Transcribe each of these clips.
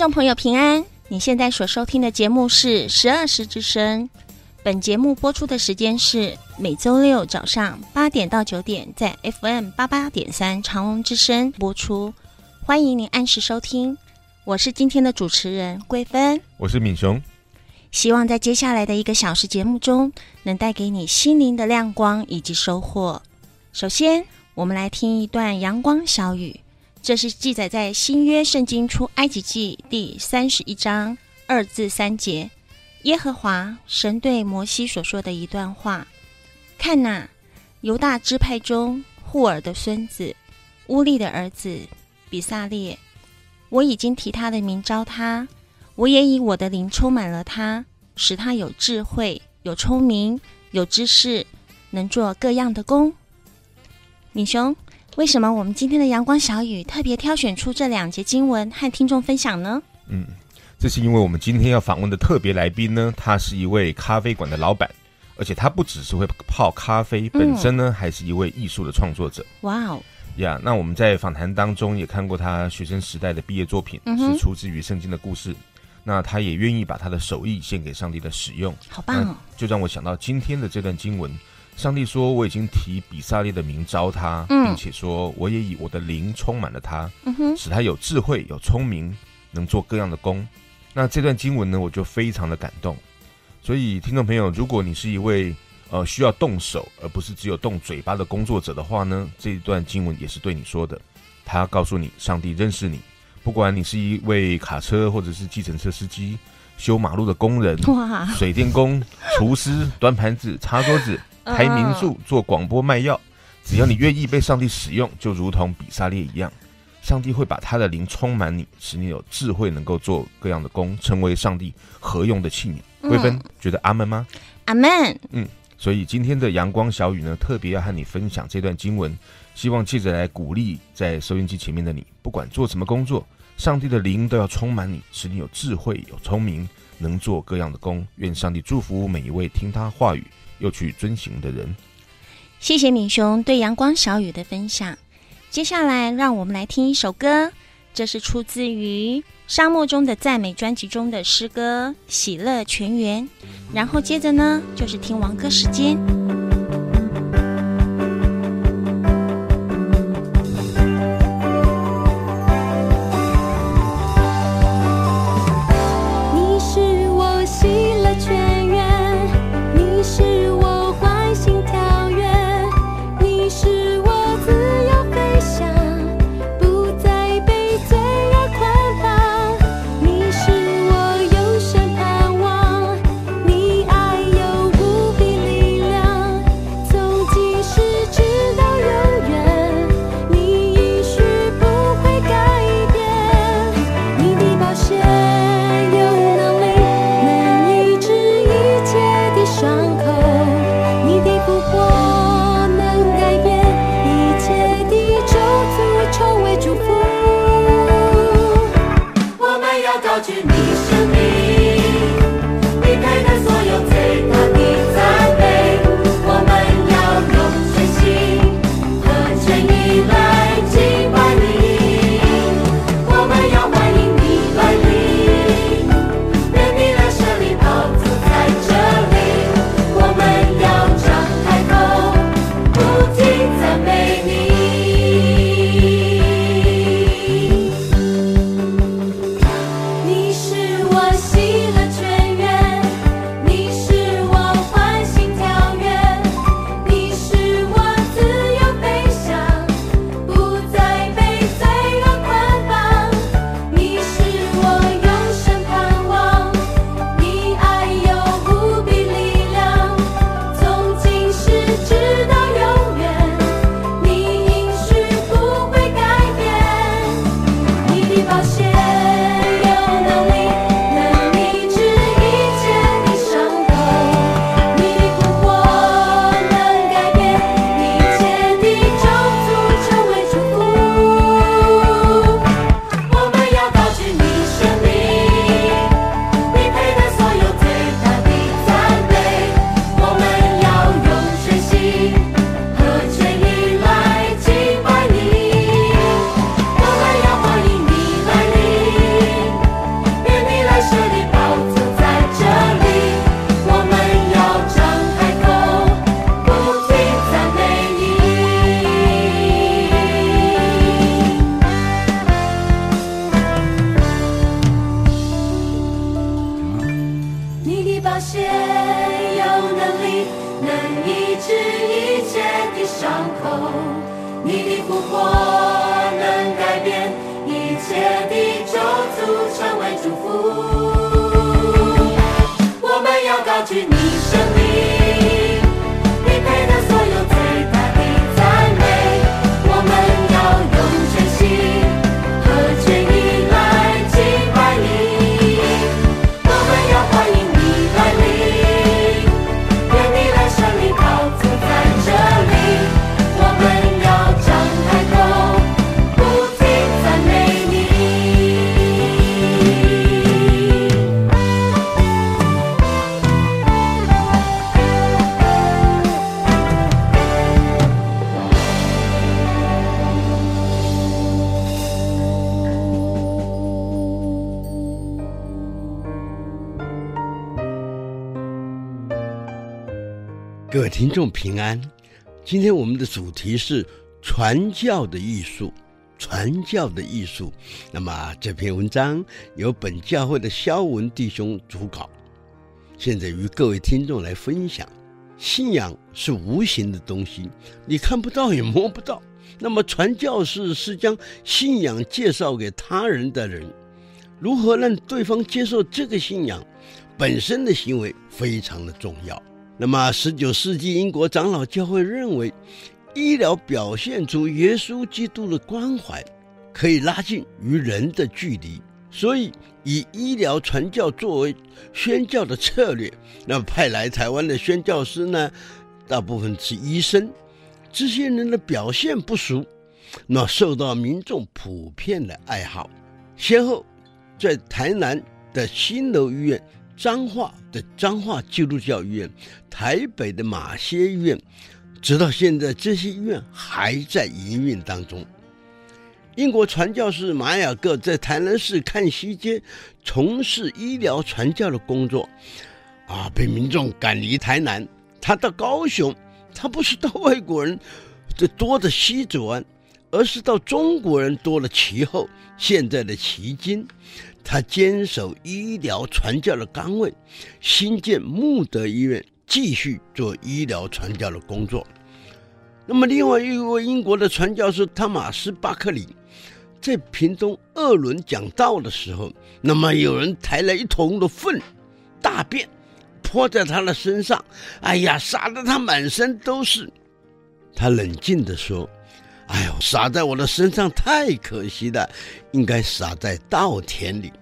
众朋友平安，你现在所收听的节目是十二时之声。本节目播出的时间是每周六早上八点到九点，在 FM 八八点三长隆之声播出。欢迎您按时收听，我是今天的主持人桂芬，我是敏雄。希望在接下来的一个小时节目中，能带给你心灵的亮光以及收获。首先，我们来听一段阳光小语。这是记载在新约圣经出埃及记第三十一章二至三节，耶和华神对摩西所说的一段话：看哪，犹大支派中户珥的孙子乌利的儿子比撒列，我已经提他的名召他，我也以我的灵充满了他，使他有智慧、有聪明、有知识，能做各样的工。敏雄。为什么我们今天的阳光小雨特别挑选出这两节经文和听众分享呢？嗯，这是因为我们今天要访问的特别来宾呢，他是一位咖啡馆的老板，而且他不只是会泡咖啡，本身呢、嗯、还是一位艺术的创作者。哇哦呀！Yeah, 那我们在访谈当中也看过他学生时代的毕业作品，嗯、是出自于圣经的故事。那他也愿意把他的手艺献给上帝的使用，好棒哦！就让我想到今天的这段经文。上帝说：“我已经提比萨列的名召他，嗯、并且说我也以我的灵充满了他，嗯、使他有智慧、有聪明，能做各样的工。”那这段经文呢，我就非常的感动。所以，听众朋友，如果你是一位呃需要动手而不是只有动嘴巴的工作者的话呢，这一段经文也是对你说的。他要告诉你，上帝认识你，不管你是一位卡车或者是计程车司机、修马路的工人、哇水电工、厨师、端盘子、擦桌子。开民宿、做广播、卖药，只要你愿意被上帝使用，就如同比萨列一样，上帝会把他的灵充满你，使你有智慧，能够做各样的工，成为上帝合用的器皿。桂芬、嗯、觉得阿门吗？阿门。嗯，所以今天的阳光小雨呢，特别要和你分享这段经文，希望借着来鼓励在收音机前面的你，不管做什么工作，上帝的灵都要充满你，使你有智慧、有聪明，能做各样的工。愿上帝祝福每一位听他话语。又去遵行的人，谢谢敏雄对阳光小雨的分享。接下来，让我们来听一首歌，这是出自于《沙漠中的赞美》专辑中的诗歌《喜乐泉源》。然后接着呢，就是听王歌时间。今天我们的主题是传教的艺术，传教的艺术。那么这篇文章由本教会的萧文弟兄主稿，现在与各位听众来分享。信仰是无形的东西，你看不到也摸不到。那么传教士是将信仰介绍给他人的人，如何让对方接受这个信仰本身的行为非常的重要。那么，十九世纪英国长老教会认为，医疗表现出耶稣基督的关怀，可以拉近与人的距离，所以以医疗传教作为宣教的策略。那么派来台湾的宣教师呢，大部分是医生，这些人的表现不俗，那受到民众普遍的爱好。先后在台南的新楼医院。彰化的彰化基督教医院，台北的马偕医院，直到现在，这些医院还在营运当中。英国传教士马雅各在台南市看西街从事医疗传教的工作，啊，被民众赶离台南。他到高雄，他不是到外国人的多的西子湾，而是到中国人多了其后，现在的旗津。他坚守医疗传教的岗位，新建穆德医院，继续做医疗传教的工作。那么，另外一位英国的传教士汤马斯·巴克里，在屏东二仑讲道的时候，那么有人抬了一桶的粪、大便，泼在他的身上，哎呀，撒得他满身都是。他冷静地说。哎呦，洒在我的身上太可惜了，应该洒在稻田里。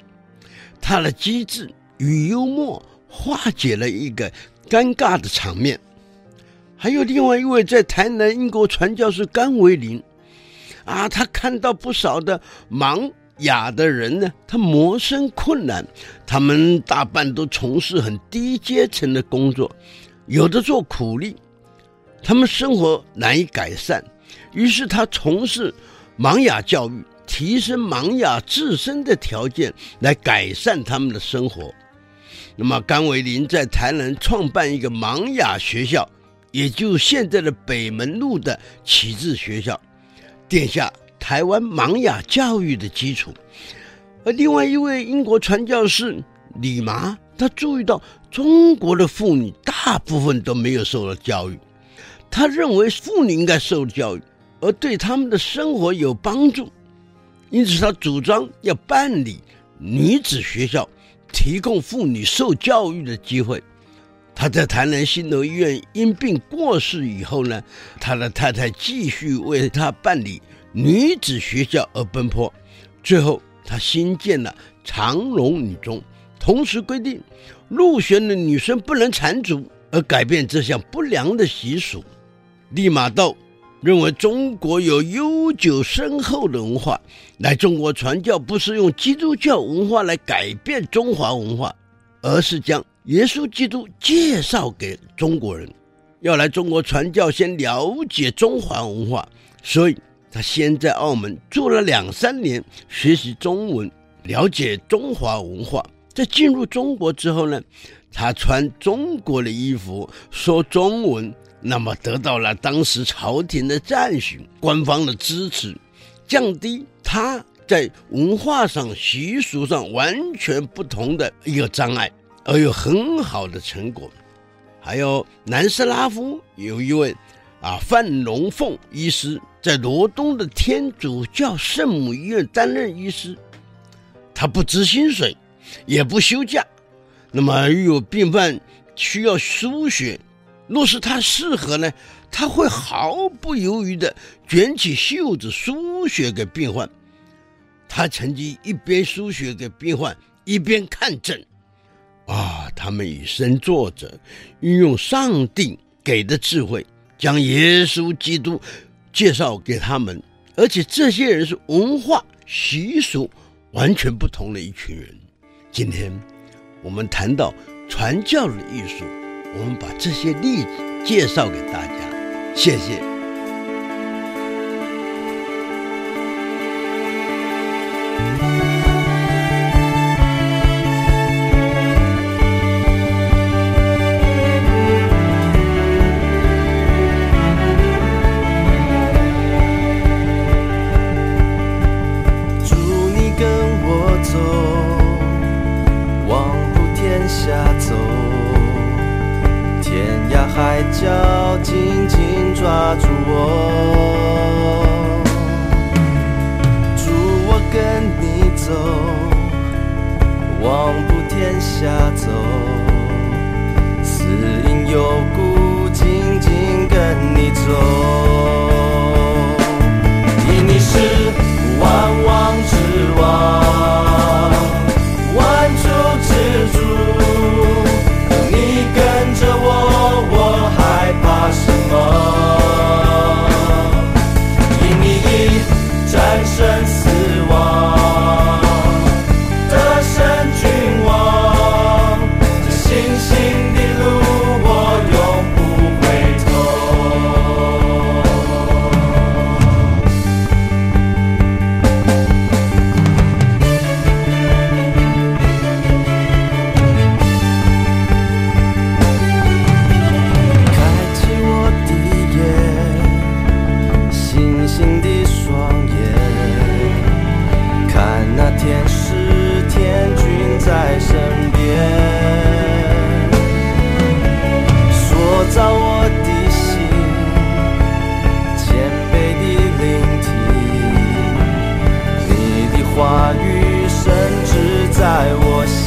他的机智与幽默化解了一个尴尬的场面。还有另外一位在台南英国传教士甘维林，啊，他看到不少的盲哑的人呢，他谋生困难，他们大半都从事很低阶层的工作，有的做苦力，他们生活难以改善。于是他从事盲哑教育，提升盲哑自身的条件，来改善他们的生活。那么甘维林在台南创办一个盲哑学校，也就现在的北门路的启智学校，奠下台湾盲哑教育的基础。而另外一位英国传教士李麻，他注意到中国的妇女大部分都没有受到教育，他认为妇女应该受教育。而对他们的生活有帮助，因此他主张要办理女子学校，提供妇女受教育的机会。他在台南新楼医院因病过世以后呢，他的太太继续为他办理女子学校而奔波。最后，他新建了长荣女中，同时规定入学的女生不能缠足，而改变这项不良的习俗。利玛窦。认为中国有悠久深厚的文化，来中国传教不是用基督教文化来改变中华文化，而是将耶稣基督介绍给中国人。要来中国传教，先了解中华文化，所以他先在澳门住了两三年，学习中文，了解中华文化。在进入中国之后呢，他穿中国的衣服，说中文。那么得到了当时朝廷的赞许，官方的支持，降低他在文化上、习俗上完全不同的一个障碍，而有很好的成果。还有南斯拉夫有一位啊范龙凤医师，在罗东的天主教圣母医院担任医师，他不支薪水，也不休假。那么又有病患需要输血，若是他适合呢，他会毫不犹豫地卷起袖子输血给病患。他曾经一边输血给病患，一边看诊。啊，他们以身作则，运用上帝给的智慧，将耶稣基督介绍给他们。而且这些人是文化习俗完全不同的一群人。今天我们谈到传教的艺术，我们把这些例子介绍给大家。谢谢。在身边塑造我的心，谦卑的聆听你的话语，深植在我心。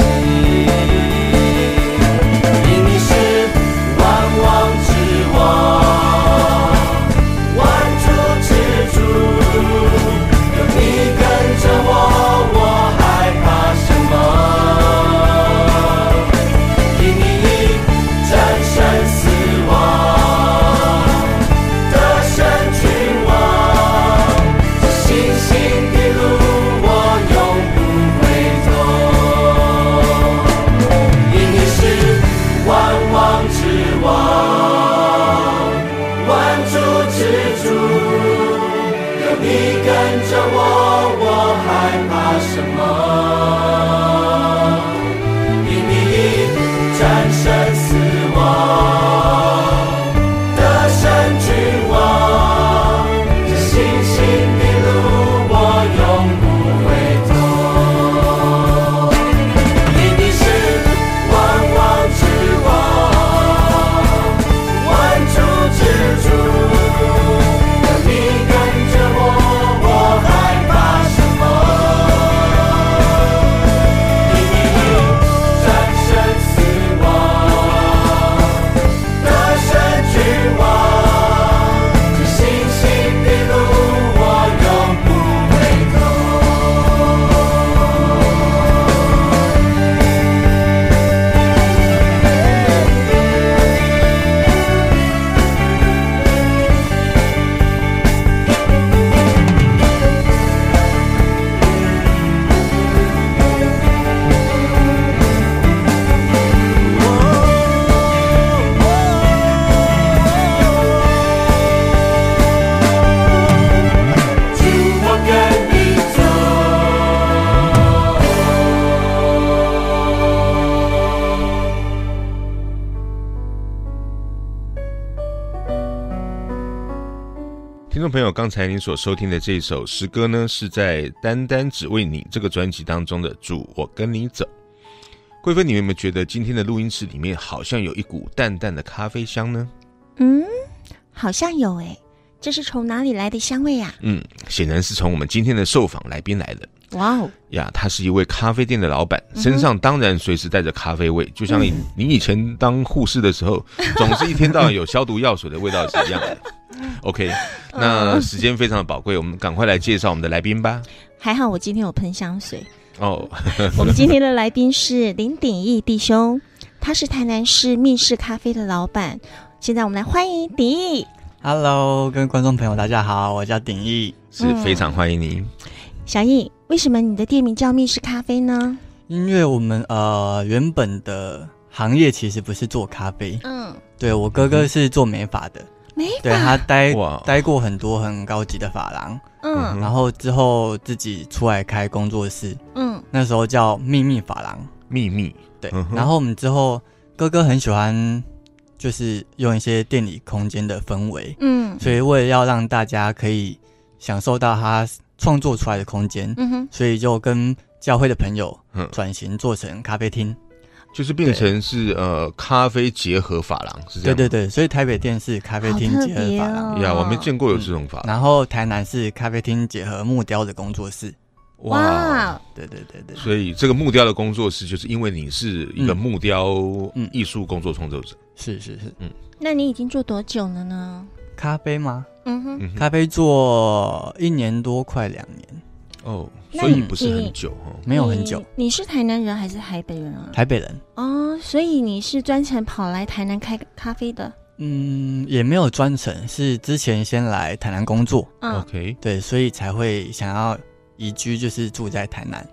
朋友，刚才您所收听的这首诗歌呢，是在《单单只为你》这个专辑当中的《主，我跟你走》。贵妃，你有没有觉得今天的录音室里面好像有一股淡淡的咖啡香呢？嗯，好像有诶。这是从哪里来的香味呀？嗯，显然是从我们今天的受访来宾来的。哇哦呀，他是一位咖啡店的老板，身上当然随时带着咖啡味，就像你你以前当护士的时候，总是一天到晚有消毒药水的味道是一样的。OK，那时间非常的宝贵，我们赶快来介绍我们的来宾吧。还好我今天有喷香水哦。我们今天的来宾是林鼎义弟兄，他是台南市密室咖啡的老板。现在我们来欢迎鼎义。Hello，各位观众朋友，大家好，我叫鼎义，是非常欢迎你。小易，为什么你的店名叫密室咖啡呢？因为我们呃原本的行业其实不是做咖啡，嗯，对，我哥哥是做美发的，美发，对，他待待过很多很高级的发廊，嗯，然后之后自己出来开工作室，嗯，那时候叫秘密发廊，秘密，对，然后我们之后哥哥很喜欢。就是用一些店里空间的氛围，嗯，所以为了要让大家可以享受到他创作出来的空间，嗯哼，所以就跟教会的朋友转型做成咖啡厅，就是变成是呃咖啡结合发廊，是这样。对对对，所以台北店是咖啡厅结合发廊，呀，我没见过有这种发廊。然后台南是咖啡厅结合木雕的工作室。哇，对对对对，所以这个木雕的工作室，就是因为你是一个木雕艺术工作创作者，是是是，嗯，那你已经做多久了呢？咖啡吗？嗯哼，咖啡做一年多，快两年。哦，所以不是很久哦，没有很久。你是台南人还是台北人啊？台北人。哦，所以你是专程跑来台南开咖啡的？嗯，也没有专程，是之前先来台南工作。OK，对，所以才会想要。移居就是住在台南，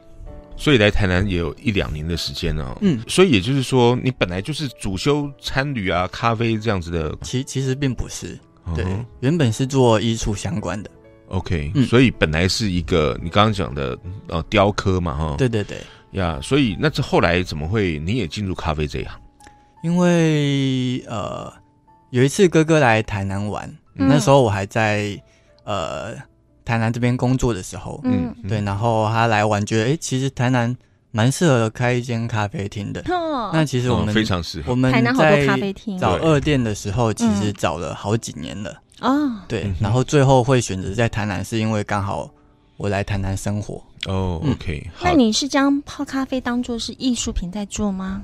所以来台南也有一两年的时间了。嗯，所以也就是说，你本来就是主修餐旅啊、咖啡这样子的。其其实并不是，对，原本是做艺术相关的。OK，所以本来是一个你刚刚讲的呃雕刻嘛，哈。对对对，呀，所以那这后来怎么会你也进入咖啡这一行？因为呃有一次哥哥来台南玩，那时候我还在呃。台南这边工作的时候，嗯，对，然后他来玩，觉得哎，其实台南蛮适合开一间咖啡厅的。哦，那其实我们非常适合。我们在找二店的时候，其实找了好几年了。哦，对，然后最后会选择在台南，是因为刚好我来谈谈生活。哦，OK。那你是将泡咖啡当做是艺术品在做吗？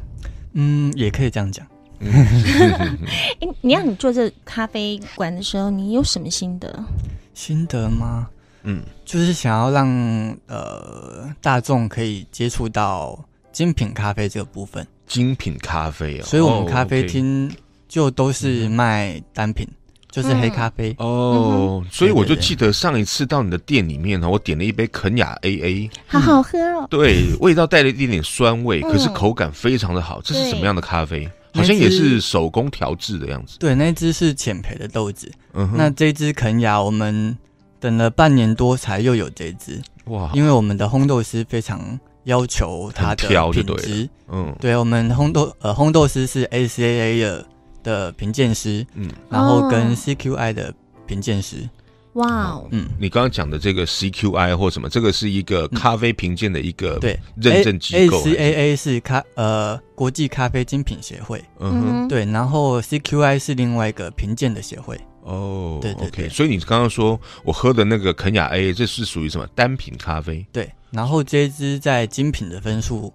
嗯，也可以这样讲。哎，你让你做这咖啡馆的时候，你有什么心得？心得吗？嗯，就是想要让呃大众可以接触到精品咖啡这个部分。精品咖啡哦，所以我们咖啡厅就都是卖单品，就是黑咖啡哦。所以我就记得上一次到你的店里面呢，我点了一杯肯雅 AA，好好喝哦。对，味道带了一点点酸味，可是口感非常的好。这是什么样的咖啡？好像也是手工调制的样子。对，那只是浅焙的豆子。嗯哼，那这支肯雅我们。等了半年多才又有这支哇！因为我们的烘豆师非常要求它的品质，嗯，对，我们烘豆呃烘豆师是 ACAA 的的评鉴师，嗯，然后跟 CQI 的评鉴师，哇哦，嗯，你刚刚讲的这个 CQI 或什么，这个是一个咖啡评鉴的一个对。认证机构，ACAA 是？咖呃国际咖啡精品协会，嗯哼，对，然后 CQI 是另外一个评鉴的协会。哦，对对对，所以你刚刚说我喝的那个肯雅 A，这是属于什么单品咖啡？对，然后这支在精品的分数，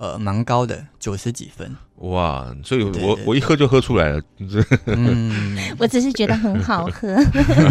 呃，蛮高的，九十几分。哇，所以我我一喝就喝出来了。嗯，我只是觉得很好喝。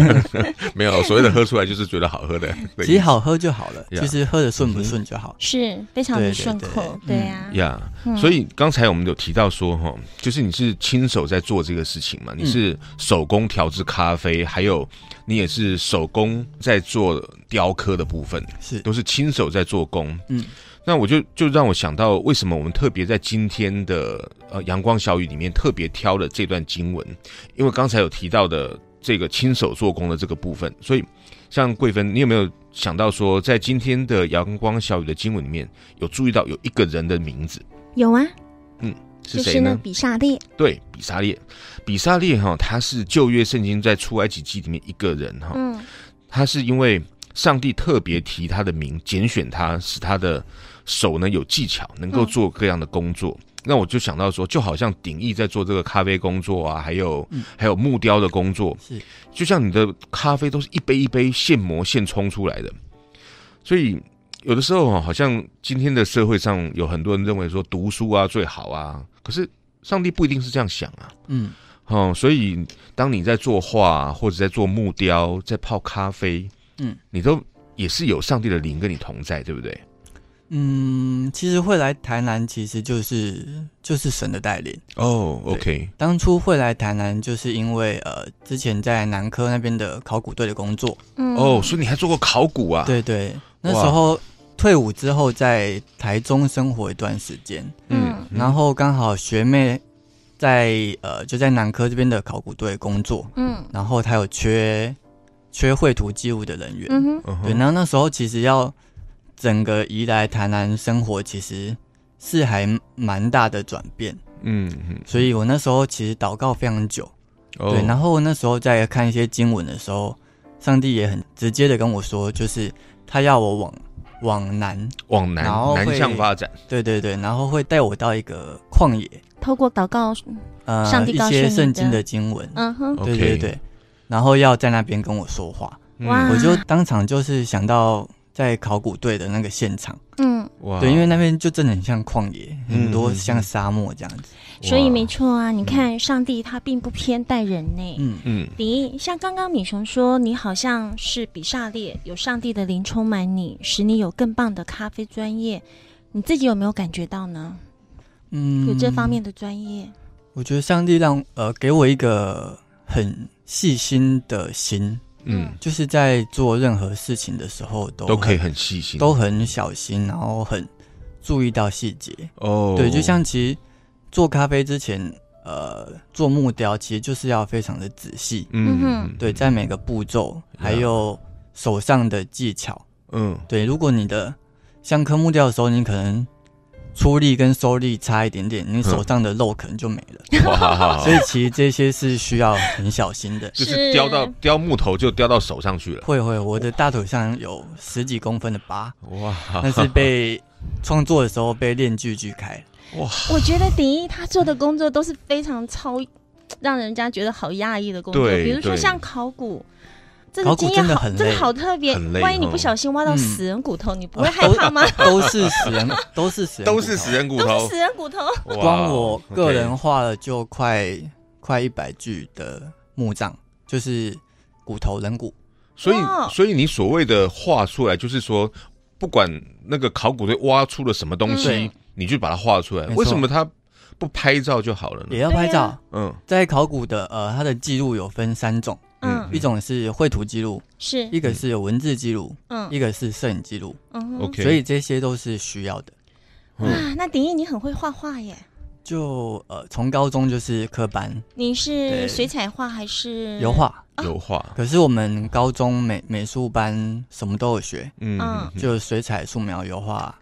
没有，所谓的喝出来就是觉得好喝的。其实好喝就好了，其实喝的顺不顺就好，是非常的顺口。对呀，呀，所以刚才我们有提到说哈，就是你是亲手在做这个事情嘛？你是手工调制咖啡，还有你也是手工在做雕刻的部分，是都是亲手在做工。嗯。那我就就让我想到，为什么我们特别在今天的呃阳光小雨里面特别挑了这段经文？因为刚才有提到的这个亲手做工的这个部分，所以像桂芬，你有没有想到说，在今天的阳光小雨的经文里面有注意到有一个人的名字？有啊，嗯，是谁呢？比萨列。对，比萨列，比萨列哈，他是旧约圣经在出埃及记里面一个人哈，嗯，他是因为。上帝特别提他的名，拣选他，使他的手呢有技巧，能够做各样的工作。嗯、那我就想到说，就好像鼎益在做这个咖啡工作啊，还有、嗯、还有木雕的工作，是就像你的咖啡都是一杯一杯现磨现冲出来的。所以有的时候啊，好像今天的社会上有很多人认为说读书啊最好啊，可是上帝不一定是这样想啊。嗯，哦，所以当你在作画或者在做木雕，在泡咖啡，嗯，你都。也是有上帝的灵跟你同在，对不对？嗯，其实会来台南，其实就是就是神的带领哦。Oh, OK，当初会来台南，就是因为呃，之前在南科那边的考古队的工作。嗯，哦，oh, 所以你还做过考古啊？对对，那时候退伍之后，在台中生活一段时间。嗯，然后刚好学妹在呃就在南科这边的考古队工作。嗯，然后她有缺。缺绘图记录的人员，嗯、哼对，然后那时候其实要整个移来台南生活，其实是还蛮大的转变，嗯哼，所以我那时候其实祷告非常久，哦、对，然后那时候在看一些经文的时候，上帝也很直接的跟我说，就是他要我往往南，往南，然后南向发展，对对对，然后会带我到一个旷野，透过祷告，呃，上帝一些圣经的经文，嗯哼，对对对。然后要在那边跟我说话，哇！我就当场就是想到在考古队的那个现场，嗯，哇，对，因为那边就真的很像旷野，很多像沙漠这样子。所以没错啊，你看上帝他并不偏待人呢，嗯嗯。你像刚刚米熊说，你好像是比萨列，有上帝的灵充满你，使你有更棒的咖啡专业，你自己有没有感觉到呢？嗯，有这方面的专业。我觉得上帝让呃给我一个很。细心的心，嗯，就是在做任何事情的时候都都可以很细心，都很小心，然后很注意到细节。哦，对，就像其实做咖啡之前，呃，做木雕其实就是要非常的仔细，嗯哼，对，在每个步骤还有手上的技巧，嗯，对，如果你的像刻木雕的时候，你可能。出力跟收力差一点点，你手上的肉可能就没了。哇！所以其实这些是需要很小心的，就是雕到雕木头就雕到手上去了。会会，我的大腿上有十几公分的疤。哇！那是被创作的时候被链锯锯开。哇！我觉得鼎一他做的工作都是非常超，让人家觉得好压抑的工作。比如说像考古。这个经验好，真的好特别。万一你不小心挖到死人骨头，你不会害怕吗？都是死人，都是死人，都是死人骨头，都是死人骨头。光我个人画了就快快一百具的墓葬，就是骨头人骨。所以，所以你所谓的画出来，就是说，不管那个考古队挖出了什么东西，你就把它画出来。为什么他不拍照就好了呢？也要拍照。嗯，在考古的呃，它的记录有分三种。嗯，一种是绘图记录，是一个是有文字记录，嗯，一个是摄影记录，嗯，OK，所以这些都是需要的。哇，那鼎义你很会画画耶？就呃，从高中就是科班。你是水彩画还是油画？油画。可是我们高中美美术班什么都有学，嗯，就水彩、素描、油画、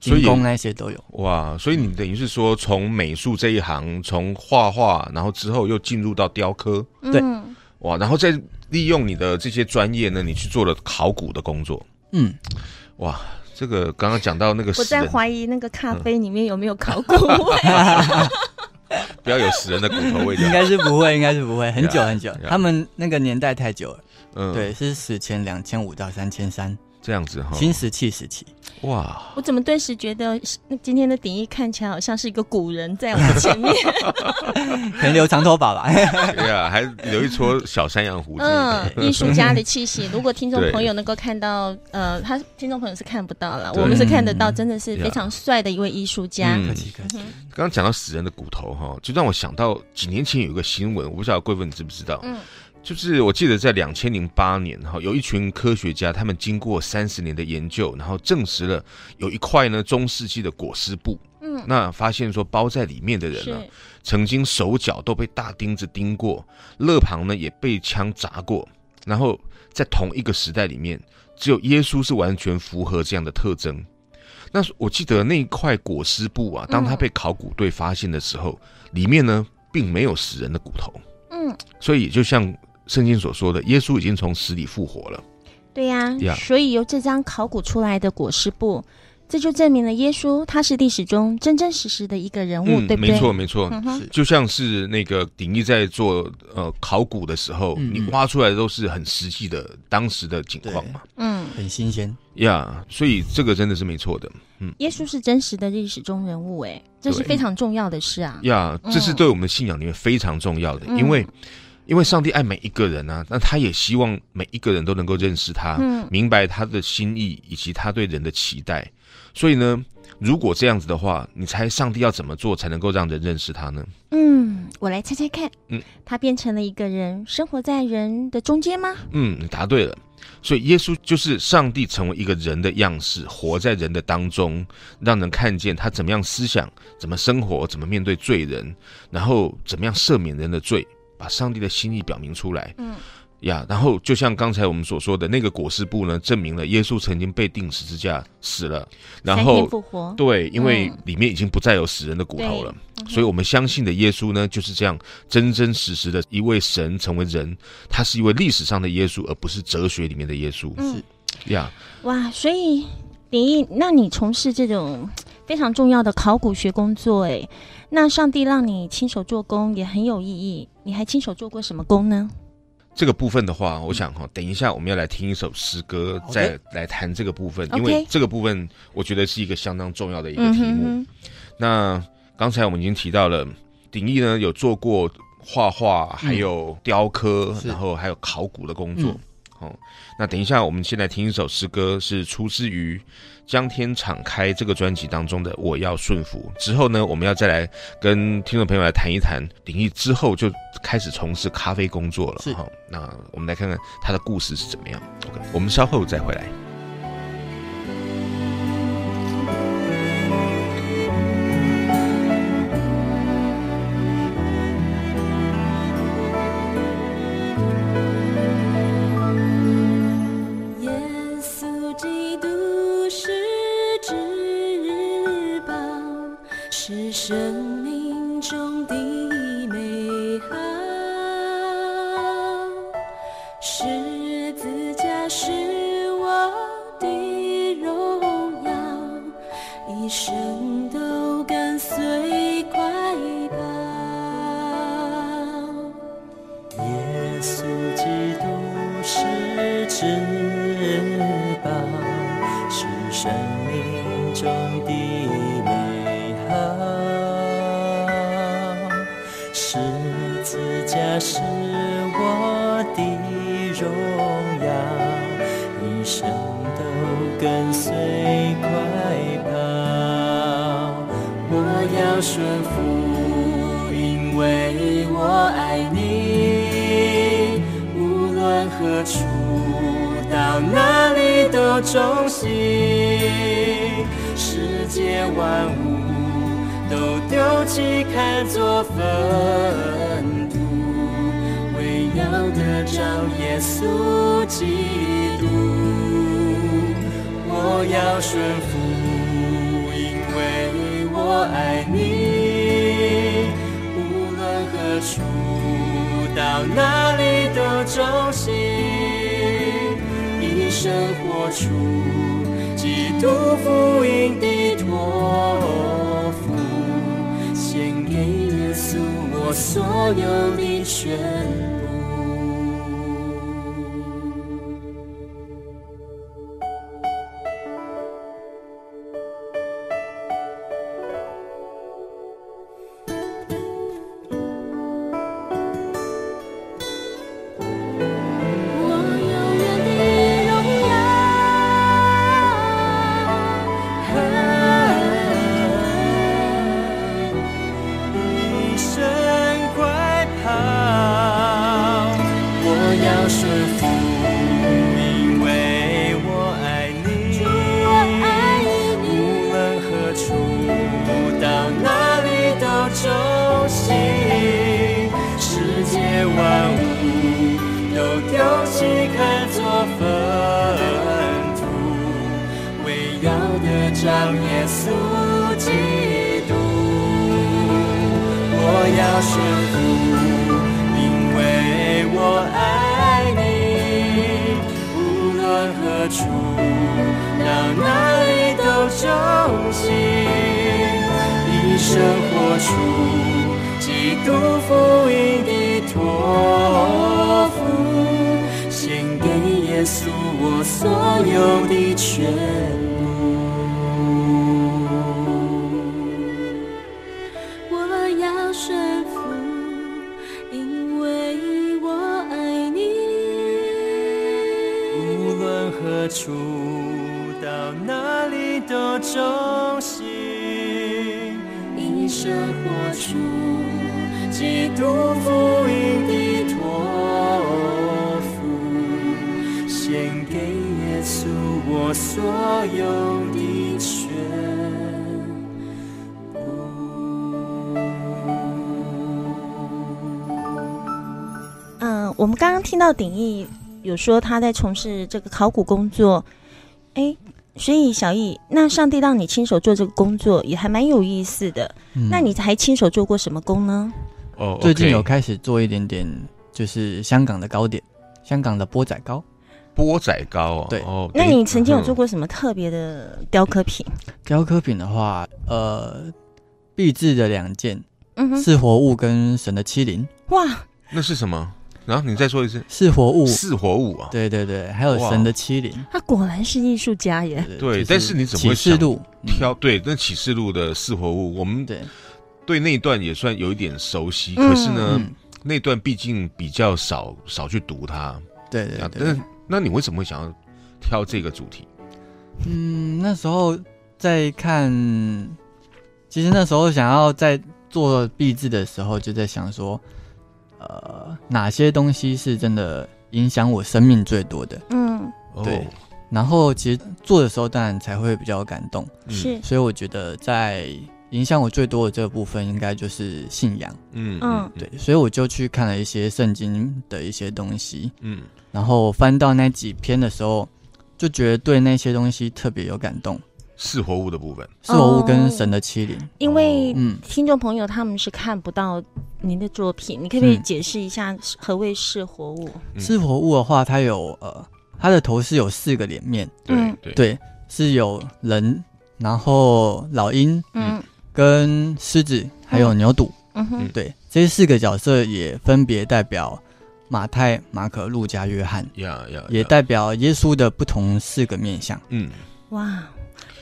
金工那些都有。哇，所以你等于是说从美术这一行，从画画，然后之后又进入到雕刻，对。哇，然后再利用你的这些专业呢，你去做了考古的工作。嗯，哇，这个刚刚讲到那个，我在怀疑那个咖啡里面有没有考古味，不要有死人的骨头味。应该是不会，应该是不会，很久很久，yeah, yeah. 他们那个年代太久了。嗯，对，是史前两千五到三千三。这样子哈，新石器时期，哇！我怎么顿时觉得今天的鼎益看起来好像是一个古人在我们前面，可能留长头发吧？对啊，还留一撮小山羊胡子。嗯，艺术家的气息。如果听众朋友能够看到，呃，他听众朋友是看不到了，我们是看得到，真的是非常帅的一位艺术家。客气客气。刚刚讲到死人的骨头哈，就让我想到几年前有一个新闻，我不知道贵妇你知不知道？嗯。就是我记得在两千零八年哈，有一群科学家，他们经过三十年的研究，然后证实了有一块呢中世纪的裹尸布，嗯，那发现说包在里面的人呢，是。曾经手脚都被大钉子钉过，肋旁呢也被枪砸过，然后在同一个时代里面，只有耶稣是完全符合这样的特征。那我记得那一块裹尸布啊，当他被考古队发现的时候，嗯、里面呢并没有死人的骨头，嗯，所以就像。圣经所说的，耶稣已经从死里复活了。对呀，所以由这张考古出来的裹尸布，这就证明了耶稣他是历史中真真实实的一个人物，嗯、对不对？没错，没错，嗯、就像是那个鼎义在做呃考古的时候，嗯、你挖出来的都是很实际的当时的景况嘛，嗯，很新鲜。呀，yeah, 所以这个真的是没错的。嗯，耶稣是真实的历史中人物，哎，这是非常重要的事啊。呀，yeah, 这是对我们的信仰里面非常重要的，嗯、因为。因为上帝爱每一个人啊，那他也希望每一个人都能够认识他，嗯、明白他的心意以及他对人的期待。所以呢，如果这样子的话，你猜上帝要怎么做才能够让人认识他呢？嗯，我来猜猜看。嗯，他变成了一个人，生活在人的中间吗？嗯，你答对了。所以耶稣就是上帝成为一个人的样式，活在人的当中，让人看见他怎么样思想，怎么生活，怎么面对罪人，然后怎么样赦免人的罪。把上帝的心意表明出来，嗯。呀，然后就像刚才我们所说的那个裹尸布呢，证明了耶稣曾经被钉十字架死了，然后复活。对，因为里面已经不再有死人的骨头了，嗯、所以我们相信的耶稣呢就是这样真真实实的一位神成为人，他是一位历史上的耶稣，而不是哲学里面的耶稣。嗯、是呀，哇，所以鼎益，那你从事这种非常重要的考古学工作，哎。那上帝让你亲手做工也很有意义，你还亲手做过什么工呢？这个部分的话，我想哈，等一下我们要来听一首诗歌，再来谈这个部分，因为这个部分我觉得是一个相当重要的一个题目。嗯、哼哼那刚才我们已经提到了，鼎义呢有做过画画，还有雕刻，嗯、然后还有考古的工作。哦、嗯，那等一下我们先来听一首诗歌，是出自于。将天敞开这个专辑当中的我要顺服之后呢，我们要再来跟听众朋友来谈一谈林毅之后就开始从事咖啡工作了。是好，那我们来看看他的故事是怎么样。OK，我们稍后再回来。家是我的荣耀，一生都跟随快跑。我要顺服，因为我爱你。无论何处，到哪里都忠心。世界万物都丢弃，看作粉。得着耶稣基督。我要顺服，因为我爱你。无论何处，到哪里都忠心。一生活出基督福音的托付，献给耶稣我所有的全。我要得着耶稣基督，我要宣布，因为我爱你，无论何处，到哪里都忠心，一生活出基督福音的托付，献给耶稣我所有的权。活出基督福音的托付，献给耶稣我所有的全部。嗯，我们刚刚听到鼎益。有说他在从事这个考古工作，哎，所以小易，那上帝让你亲手做这个工作也还蛮有意思的。嗯、那你还亲手做过什么工呢？哦，最近有开始做一点点，就是香港的糕点，香港的钵仔糕。钵仔糕啊，对哦。那你曾经有做过什么特别的雕刻品？雕刻品的话，呃，壁制的两件，嗯哼，四活物跟神的欺凌。哇，那是什么？然后你再说一次，是活物，是活物啊，对对对，还有神的欺凌，他果然是艺术家耶。对，但是你怎么会想挑？对，那启示录的是活物，我们对对那一段也算有一点熟悉，可是呢，那段毕竟比较少少去读它。对对，但是那你为什么会想要挑这个主题？嗯，那时候在看，其实那时候想要在做壁纸的时候，就在想说。呃，哪些东西是真的影响我生命最多的？嗯，对。Oh. 然后其实做的时候，当然才会比较感动。是，所以我觉得在影响我最多的这个部分，应该就是信仰。嗯嗯，对。所以我就去看了一些圣经的一些东西。嗯，然后翻到那几篇的时候，就觉得对那些东西特别有感动。四活物的部分，四活物跟神的欺凌，因为听众朋友他们是看不到您的作品，你可不可以解释一下何谓四活物？四活物的话，它有呃，它的头是有四个脸面，对对。对，是有人，然后老鹰，嗯，跟狮子，还有牛犊，嗯哼，对，这四个角色也分别代表马太、马可、路加、约翰，也代表耶稣的不同四个面相，嗯，哇。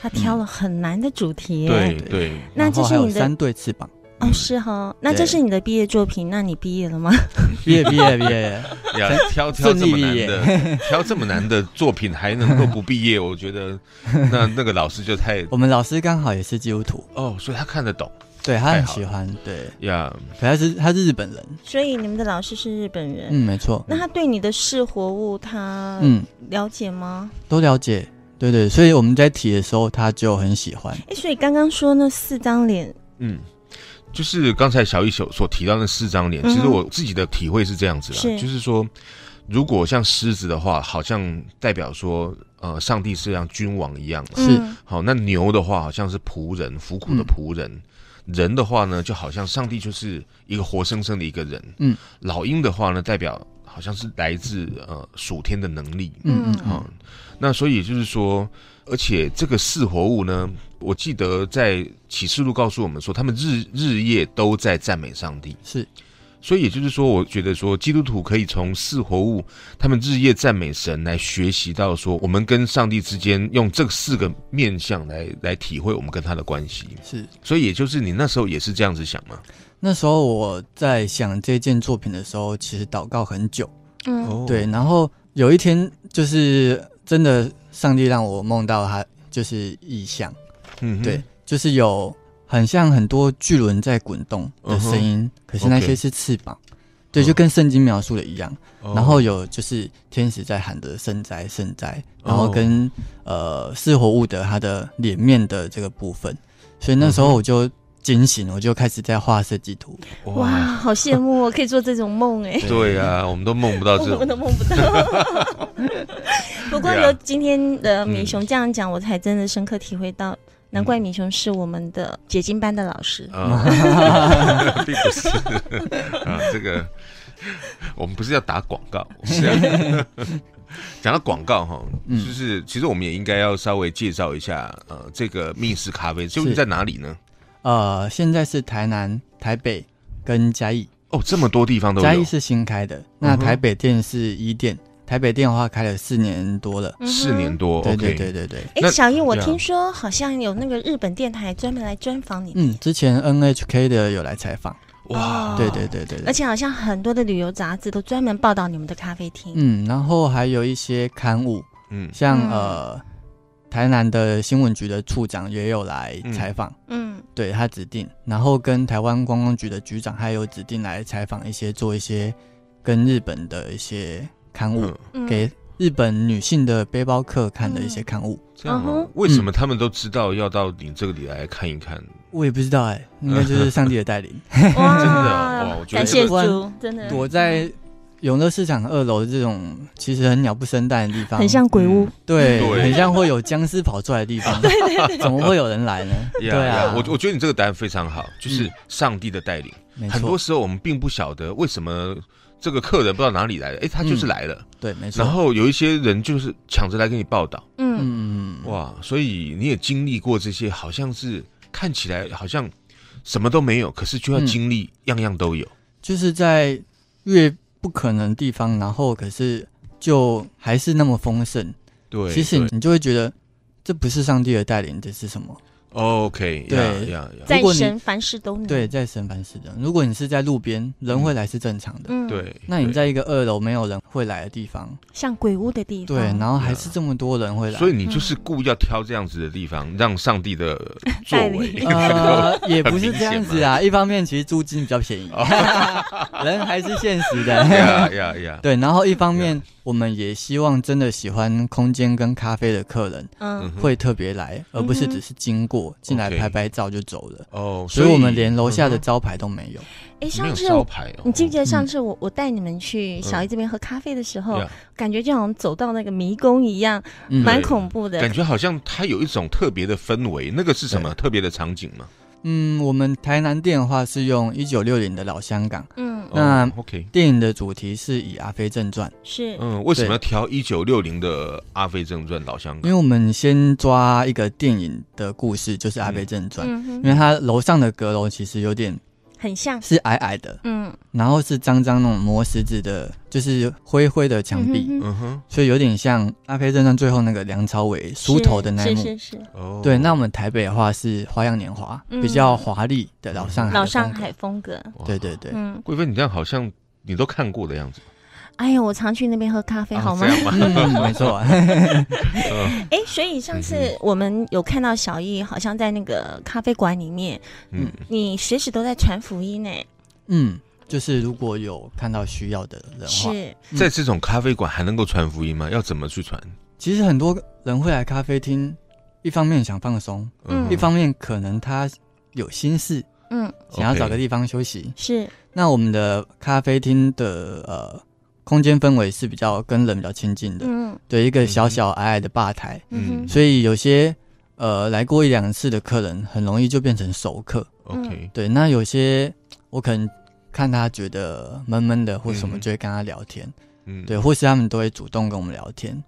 他挑了很难的主题，对对。那这是你的三对翅膀哦，是哈。那这是你的毕业作品，那你毕业了吗？毕业毕业毕业 呀！挑挑这么难的，挑这么难的作品还能够不毕业，我觉得那那个老师就太……我们老师刚好也是基督徒哦，所以他看得懂，对他很喜欢，对呀。他是他是日本人，所以你们的老师是日本人，嗯，没错。那他对你的四活物，他嗯了解吗？都了解。对对，所以我们在提的时候，他就很喜欢。哎，所以刚刚说那四张脸，嗯，就是刚才小易所所提到那四张脸，嗯、其实我自己的体会是这样子啦，是。就是说，如果像狮子的话，好像代表说，呃，上帝是像君王一样，是。好；那牛的话，好像是仆人，服苦的仆人；嗯、人的话呢，就好像上帝就是一个活生生的一个人。嗯，老鹰的话呢，代表。好像是来自呃属天的能力，嗯嗯，好、嗯，那所以就是说，而且这个四活物呢，我记得在启示录告诉我们说，他们日日夜都在赞美上帝，是，所以也就是说，我觉得说基督徒可以从四活物他们日夜赞美神来学习到说，我们跟上帝之间用这四个面向来来体会我们跟他的关系，是，所以也就是你那时候也是这样子想吗？那时候我在想这件作品的时候，其实祷告很久，嗯，对。然后有一天，就是真的，上帝让我梦到他，就是异象，嗯哼，对，就是有很像很多巨轮在滚动的声音，嗯、可是那些是翅膀，Okay 对，就跟圣经描述的一样。哦、然后有就是天使在喊着圣哉圣哉，然后跟、哦、呃四活物的他的脸面的这个部分，所以那时候我就。惊醒，我就开始在画设计图。哇，好羡慕哦，可以做这种梦哎。对啊，我们都梦不到这种，我们都梦不到。不过由今天的米熊这样讲，我才真的深刻体会到，难怪米熊是我们的解经班的老师。并不是啊，这个我们不是要打广告，是。讲到广告哈，就是其实我们也应该要稍微介绍一下，呃，这个密室咖啡究竟在哪里呢？呃，现在是台南、台北跟嘉义。哦，这么多地方都有。嘉义是新开的，那台北店是一店。台北店的话开了四年多了，四年多。对对对对对。哎，小易，我听说好像有那个日本电台专门来专访你。嗯，之前 NHK 的有来采访。哇，对对对对。而且好像很多的旅游杂志都专门报道你们的咖啡厅。嗯，然后还有一些刊物，嗯，像呃，台南的新闻局的处长也有来采访。嗯，对他指定，然后跟台湾观光局的局长还有指定来采访一些，做一些跟日本的一些。刊物给日本女性的背包客看的一些刊物，这样吗？为什么他们都知道要到你这个里来看一看？我也不知道哎，应该就是上帝的带领。真的哇，我觉得感谢主，真的躲在永乐市场二楼的这种其实很鸟不生蛋的地方，很像鬼屋，对，很像会有僵尸跑出来的地方。对。对对，怎么会有人来呢？对啊，我我觉得你这个答案非常好，就是上帝的带领。很多时候我们并不晓得为什么。这个客人不知道哪里来的，哎，他就是来了，嗯、对，没错。然后有一些人就是抢着来给你报道，嗯。嗯。嗯，哇，所以你也经历过这些，好像是看起来好像什么都没有，可是就要经历样样都有，就是在越不可能的地方，然后可是就还是那么丰盛，对，其实你就会觉得这不是上帝的带领，这是什么？OK，对呀，在神凡事都能。对，在神凡事的。如果你是在路边，人会来是正常的。嗯，对。那你在一个二楼没有人会来的地方，像鬼屋的地方，对，然后还是这么多人会来，所以你就是故意要挑这样子的地方，让上帝的作为。呃，也不是这样子啊。一方面，其实租金比较便宜，人还是现实的。呀呀呀！对，然后一方面。我们也希望真的喜欢空间跟咖啡的客人，嗯，会特别来，而不是只是经过进来拍拍照就走了。哦，所以我们连楼下的招牌都没有。哎，上次你记不记得上次我我带你们去小姨这边喝咖啡的时候，感觉就好像走到那个迷宫一样，蛮恐怖的。感觉好像它有一种特别的氛围，那个是什么？特别的场景吗？嗯，我们台南店的话是用一九六零的老香港。嗯，那 OK，电影的主题是以《阿飞正传》。是，嗯，为什么要挑一九六零的《阿飞正传》老香港？因为我们先抓一个电影的故事，就是《阿飞正传》，嗯，因为它楼上的阁楼其实有点。很像。是矮矮的，嗯，然后是脏脏那种磨石子的，就是灰灰的墙壁，嗯哼，所以有点像《阿飞正传》最后那个梁朝伟梳头的那一幕，是是是，哦，对。那我们台北的话是《花样年华》，比较华丽的老上海老上海风格，对对对。嗯，贵妃，你这样好像你都看过的样子。哎呀，我常去那边喝咖啡，好吗？没错。哎，所以上次我们有看到小易，好像在那个咖啡馆里面，嗯，你随时都在传福音呢。嗯，就是如果有看到需要的人，是在这种咖啡馆还能够传福音吗？要怎么去传？其实很多人会来咖啡厅，一方面想放松，嗯，一方面可能他有心事，嗯，想要找个地方休息。是，那我们的咖啡厅的呃。空间氛围是比较跟人比较亲近的，嗯，对，一个小小矮矮的吧台，嗯，所以有些呃来过一两次的客人，很容易就变成熟客，OK，对，那有些我可能看他觉得闷闷的或什么，就会跟他聊天，嗯，对，或是他们都会主动跟我们聊天，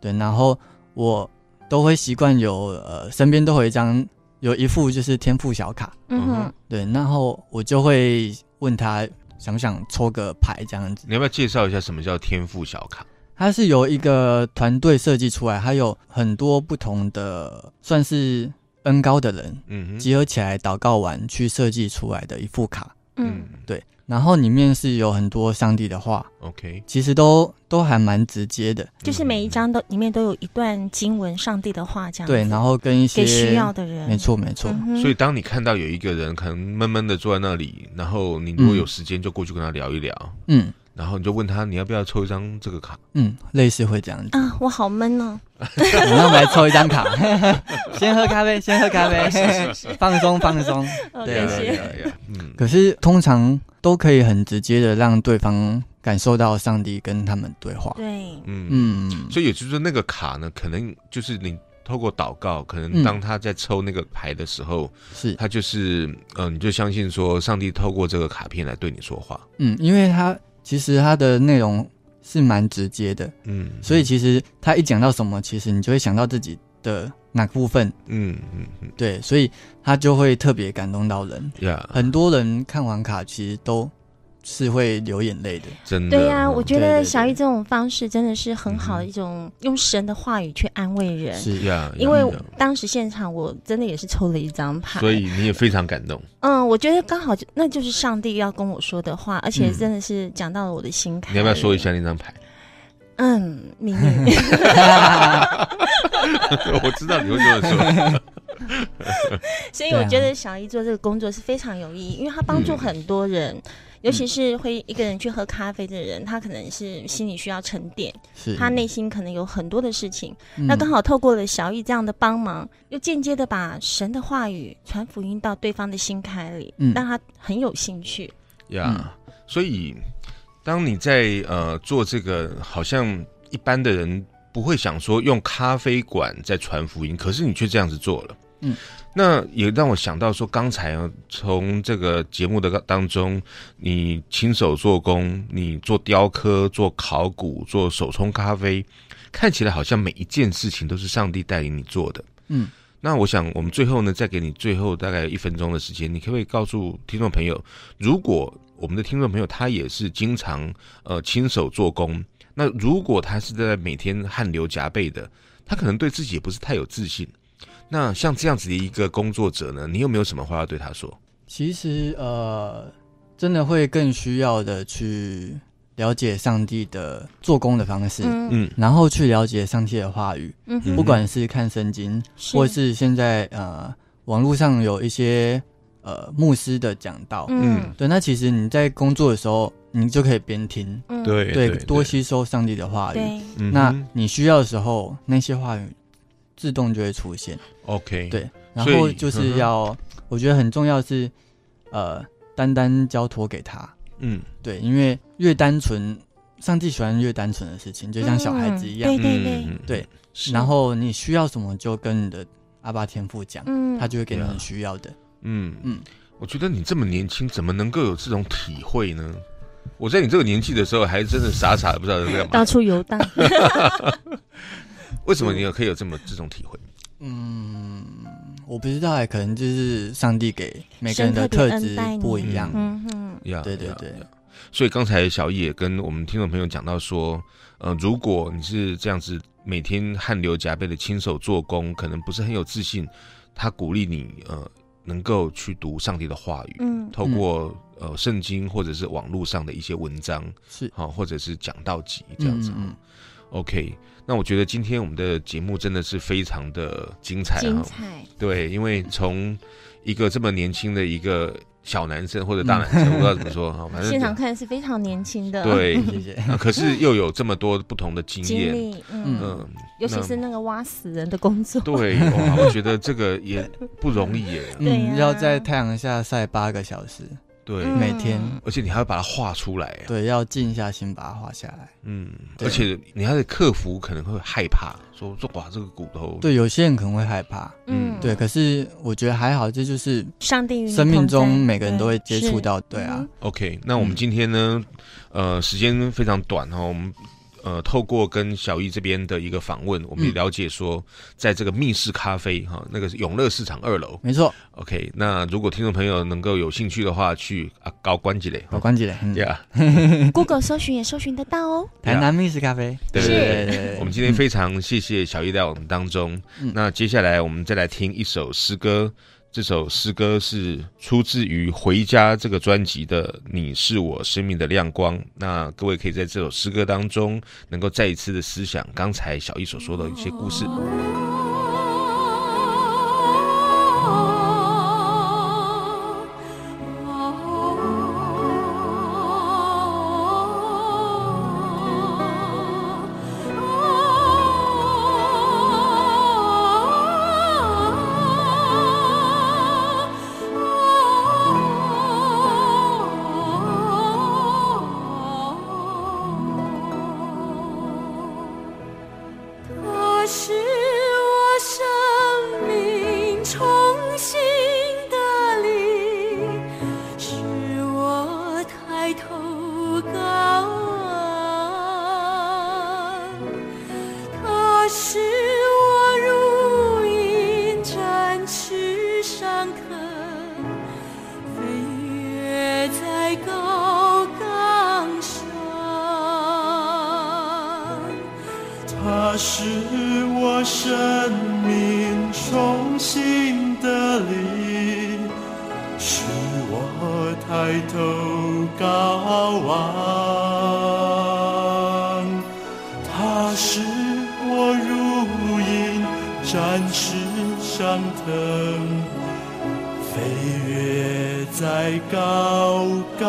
对，然后我都会习惯有呃身边都会有一张有一副就是天赋小卡，嗯哼，对，然后我就会问他。想想抽个牌这样子？你要不要介绍一下什么叫天赋小卡？它是由一个团队设计出来，还有很多不同的算是恩高的人，嗯哼，集合起来祷告完去设计出来的一副卡，嗯，对。然后里面是有很多上帝的话，OK，其实都都还蛮直接的，就是每一张都里面都有一段经文，上帝的话这样。对，然后跟一些给需要的人，没错没错。所以当你看到有一个人可能闷闷的坐在那里，然后你如果有时间就过去跟他聊一聊，嗯。然后你就问他，你要不要抽一张这个卡？嗯，类似会这样子啊。我好闷哦。那我们来抽一张卡，先喝咖啡，先喝咖啡，放松放松。对对对。嗯。可是通常都可以很直接的让对方感受到上帝跟他们对话。对。嗯嗯。所以也就是说，那个卡呢，可能就是你透过祷告，可能当他在抽那个牌的时候，是他就是嗯，你就相信说，上帝透过这个卡片来对你说话。嗯，因为他。其实他的内容是蛮直接的，嗯，所以其实他一讲到什么，其实你就会想到自己的哪个部分，嗯嗯嗯，对，所以他就会特别感动到人。Yeah. 很多人看完卡其实都是会流眼泪的，真的。对呀、啊，我觉得小艺这种方式真的是很好的一种用神的话语去安慰人。是呀，因为当时现场我真的也是抽了一张牌，所以你也非常感动。嗯，我觉得刚好就那就是上帝要跟我说的话，而且真的是讲到了我的心坎。你要不要说一下那张牌？嗯，秘密。我知道你会这么说。所以我觉得小艺做这个工作是非常有意义，因为他帮助很多人。嗯尤其是会一个人去喝咖啡的人，他可能是心里需要沉淀，是他内心可能有很多的事情。嗯、那刚好透过了小艺这样的帮忙，又间接的把神的话语传福音到对方的心坎里，嗯、让他很有兴趣。呀，所以当你在呃做这个，好像一般的人不会想说用咖啡馆在传福音，可是你却这样子做了。嗯。那也让我想到说，刚才啊，从这个节目的当中，你亲手做工，你做雕刻、做考古、做手冲咖啡，看起来好像每一件事情都是上帝带领你做的。嗯，那我想我们最后呢，再给你最后大概一分钟的时间，你可不可以告诉听众朋友，如果我们的听众朋友他也是经常呃亲手做工，那如果他是在每天汗流浃背的，他可能对自己也不是太有自信。那像这样子的一个工作者呢，你有没有什么话要对他说？其实呃，真的会更需要的去了解上帝的做工的方式，嗯，然后去了解上帝的话语，嗯，不管是看圣经，是。或是现在呃网络上有一些呃牧师的讲道，嗯，对，那其实你在工作的时候，你就可以边听，嗯，对对，多吸收上帝的话语，对，那你需要的时候，那些话语。自动就会出现，OK，对，然后就是要，嗯、我觉得很重要是，呃，单单交托给他，嗯，对，因为越单纯，上帝喜欢越单纯的事情，就像小孩子一样，嗯、对对对，对，然后你需要什么就跟你的阿爸天父讲，嗯，他就会给你很需要的，嗯。嗯，我觉得你这么年轻，怎么能够有这种体会呢？我在你这个年纪的时候，还真的傻傻的不知道在干嘛，到处游荡。为什么你有可以有这么这种体会？嗯，我不知道哎，可能就是上帝给每个人的特质不一样。嗯嗯，对对对。所以刚才小易也跟我们听众朋友讲到说，呃，如果你是这样子每天汗流浃背的亲手做工，可能不是很有自信，他鼓励你呃能够去读上帝的话语，嗯，透过呃圣经或者是网络上的一些文章是好，或者是讲道集这样子。嗯，OK。那我觉得今天我们的节目真的是非常的精彩，精彩。对，因为从一个这么年轻的一个小男生或者大男生，嗯、我不知道怎么说哈，反正现场看是非常年轻的。对，谢谢、啊。可是又有这么多不同的经验，嗯，嗯尤其是那个挖死人的工作。对，哇，我觉得这个也不容易耶。嗯，要在太阳下晒八个小时。对，每天，而且你还要把它画出来。对，要静下心把它画下来。嗯，而且你还得克服可能会害怕，说说哇，这个骨头。对，有些人可能会害怕。嗯，对。可是我觉得还好，这就是上帝生命中每个人都会接触到。对啊。OK，那我们今天呢，呃，时间非常短哈，我们。呃，透过跟小易这边的一个访问，我们也了解说，在这个密室咖啡哈，那个是永乐市场二楼，没错。OK，那如果听众朋友能够有兴趣的话，去啊高关机嘞，高关机嘞，对啊。Google 搜寻也搜寻得到哦，台南密室咖啡。对对对，我们今天非常谢谢小易在我们当中。那接下来我们再来听一首诗歌。这首诗歌是出自于《回家》这个专辑的《你是我生命的亮光》。那各位可以在这首诗歌当中，能够再一次的思想刚才小艺所说的一些故事。使我生命重新得力，使我抬头高望。他使我如鹰展翅上腾，飞跃在高岗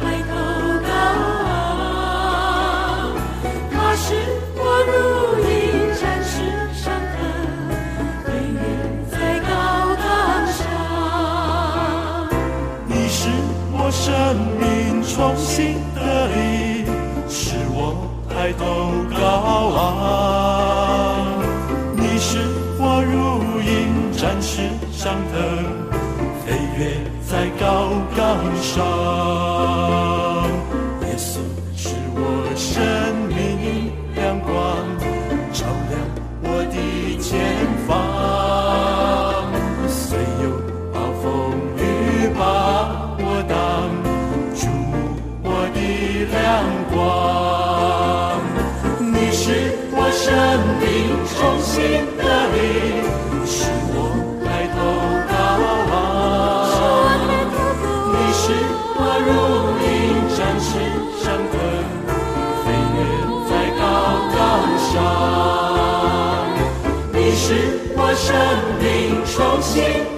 抬头高傲他使我如鹰展翅上腾飞跃在高岗上你是我生命重新得力使我抬头高傲你使我如鹰展翅上腾飞跃在高岗上。Shit.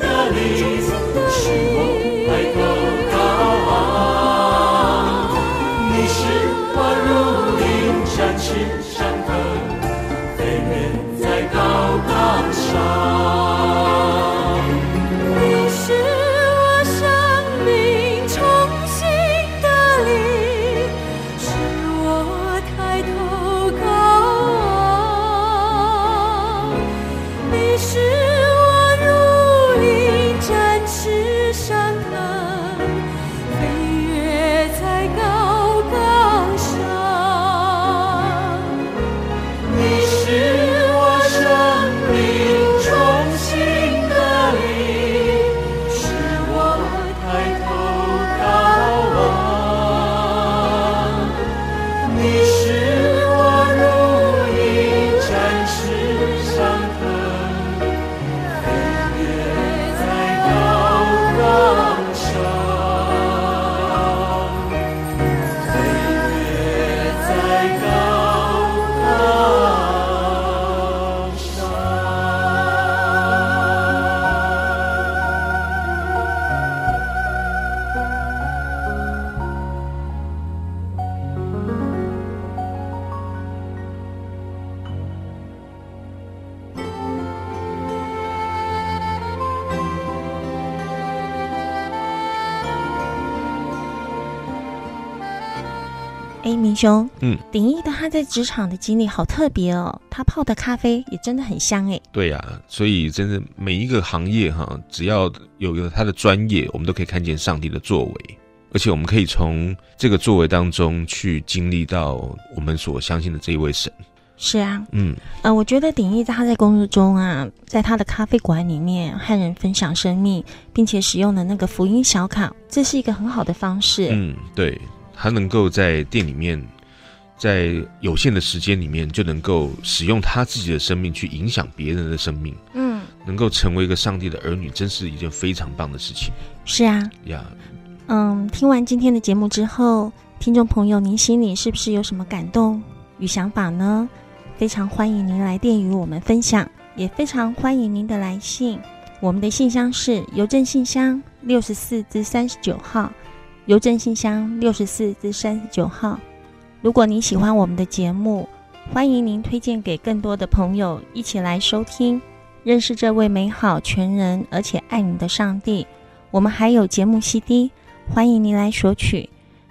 兄，嗯，鼎一的他在职场的经历好特别哦，他泡的咖啡也真的很香哎。对呀、啊，所以真的每一个行业哈，只要有有他的专业，我们都可以看见上帝的作为，而且我们可以从这个作为当中去经历到我们所相信的这一位神。是啊，嗯，呃，我觉得鼎义他在工作中啊，在他的咖啡馆里面和人分享生命，并且使用的那个福音小卡，这是一个很好的方式。嗯，对，他能够在店里面，在有限的时间里面，就能够使用他自己的生命去影响别人的生命。嗯，能够成为一个上帝的儿女，真是一件非常棒的事情。是啊，呀，嗯，听完今天的节目之后，听众朋友，您心里是不是有什么感动与想法呢？非常欢迎您来电与我们分享，也非常欢迎您的来信。我们的信箱是邮政信箱六十四至三十九号，邮政信箱六十四至三十九号。如果您喜欢我们的节目，欢迎您推荐给更多的朋友一起来收听，认识这位美好、全人而且爱你的上帝。我们还有节目 CD，欢迎您来索取。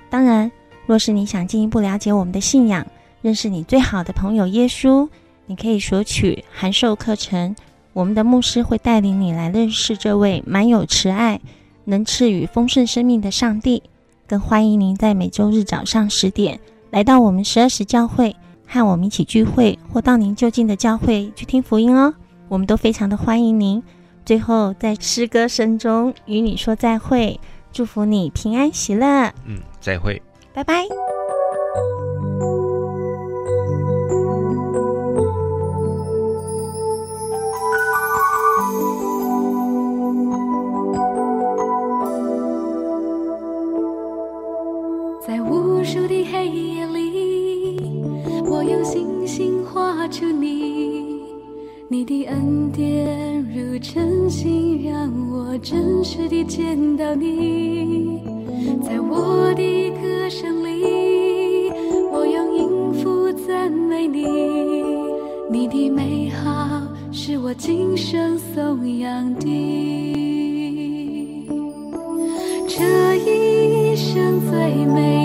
当然，若是你想进一步了解我们的信仰，认识你最好的朋友耶稣，你可以索取函授课程。我们的牧师会带领你来认识这位满有慈爱、能赐予丰盛生命的上帝。更欢迎您在每周日早上十点来到我们十二时教会，和我们一起聚会，或到您就近的教会去听福音哦。我们都非常的欢迎您。最后，在诗歌声中与你说再会，祝福你平安喜乐。嗯，再会，拜拜。数的黑夜里，我用星星画出你你的恩典如晨星，让我真实地见到你。在我的歌声里，我用音符赞美你。你的美好是我今生颂扬的。这一生最美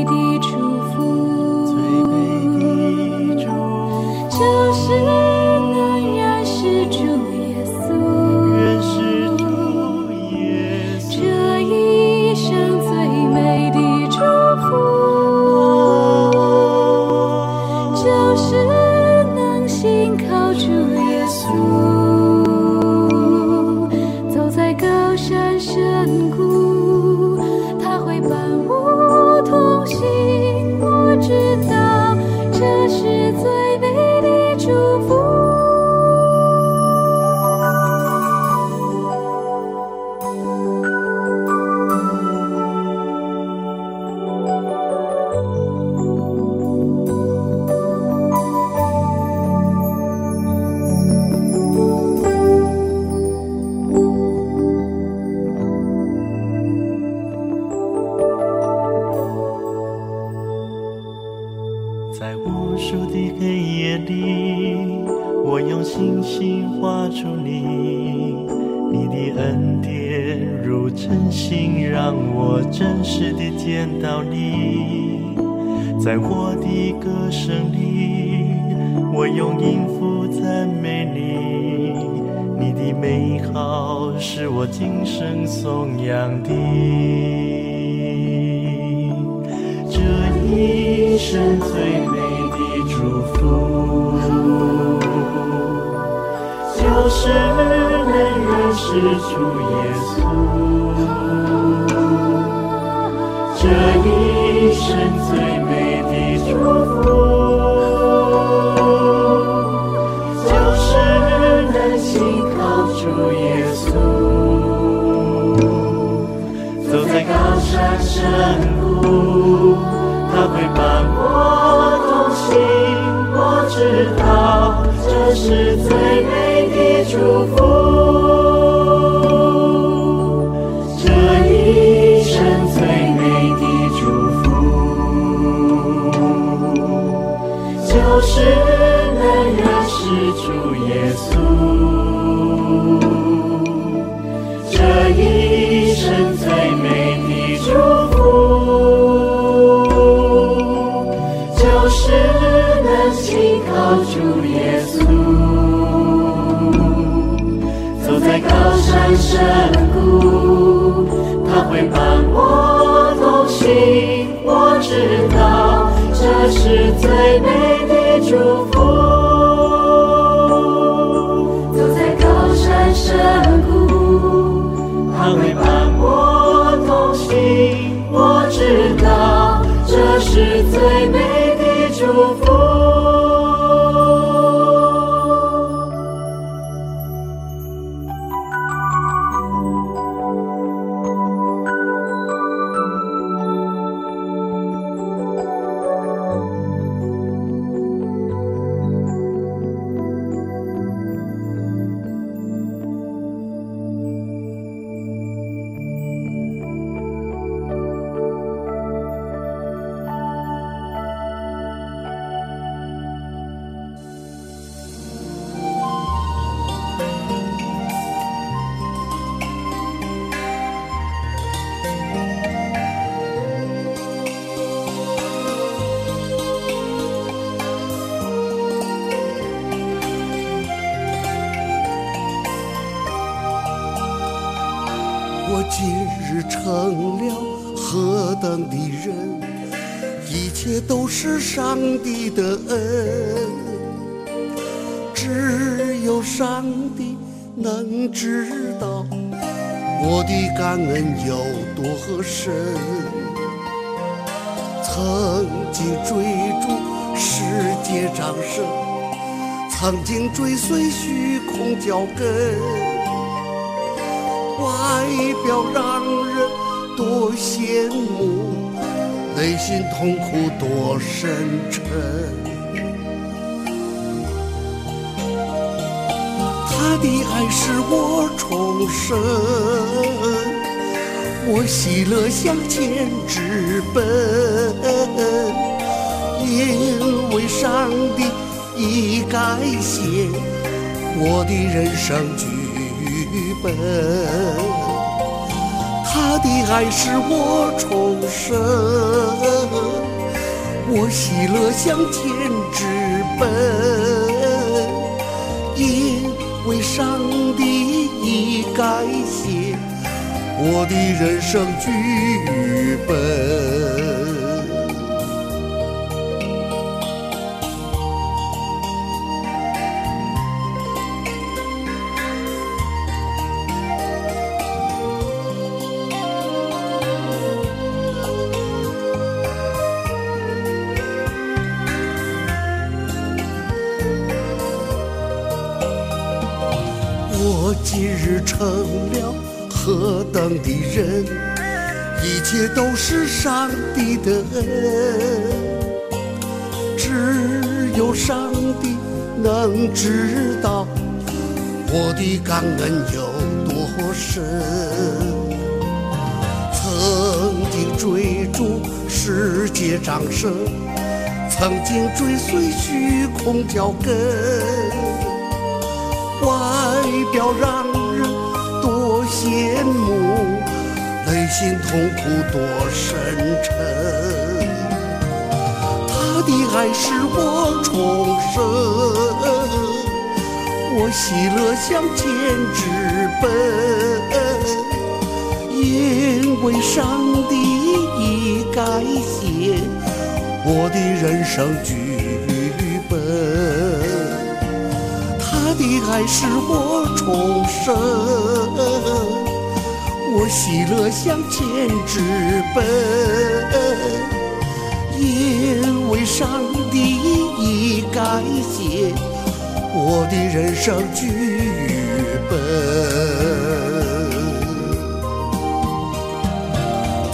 一生最美的祝福。就是能轻靠住耶稣。走在高山深谷他会伴我同行。我知道这是最美的祝福。是最美追随虚空脚跟。外表让人多羡慕，内心痛苦多深沉。他的爱使我重生，我喜乐向前直奔，因为上帝已改写我的人生剧本，他的爱使我重生，我喜乐向前直奔，因为上帝已改写我的人生剧本。一切都是上帝的恩，只有上帝能知道我的感恩有多深。曾经追逐世界掌声，曾经追随虚空脚跟。外表让人多羡慕，内心痛苦多深沉。他的爱使我重生，我喜乐向前直奔，因为上帝已改写我的人生剧本。他的爱使我重生，我喜乐向前直奔，因为上帝已改写我的人生剧本。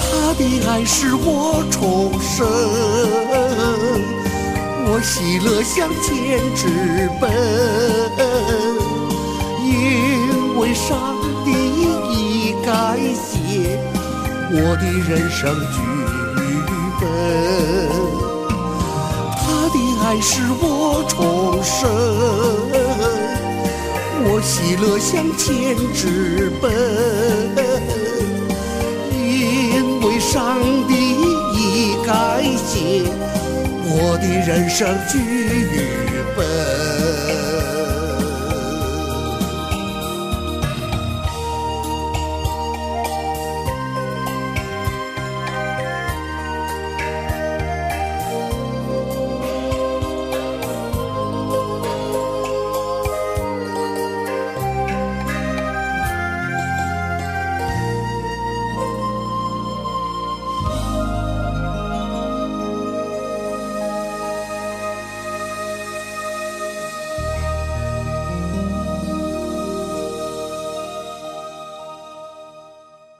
他的爱使我重生。我喜乐向前直奔，我的人生剧本。他的爱使我重生，我喜乐向前直奔，因为上帝已改写。我的人生剧本。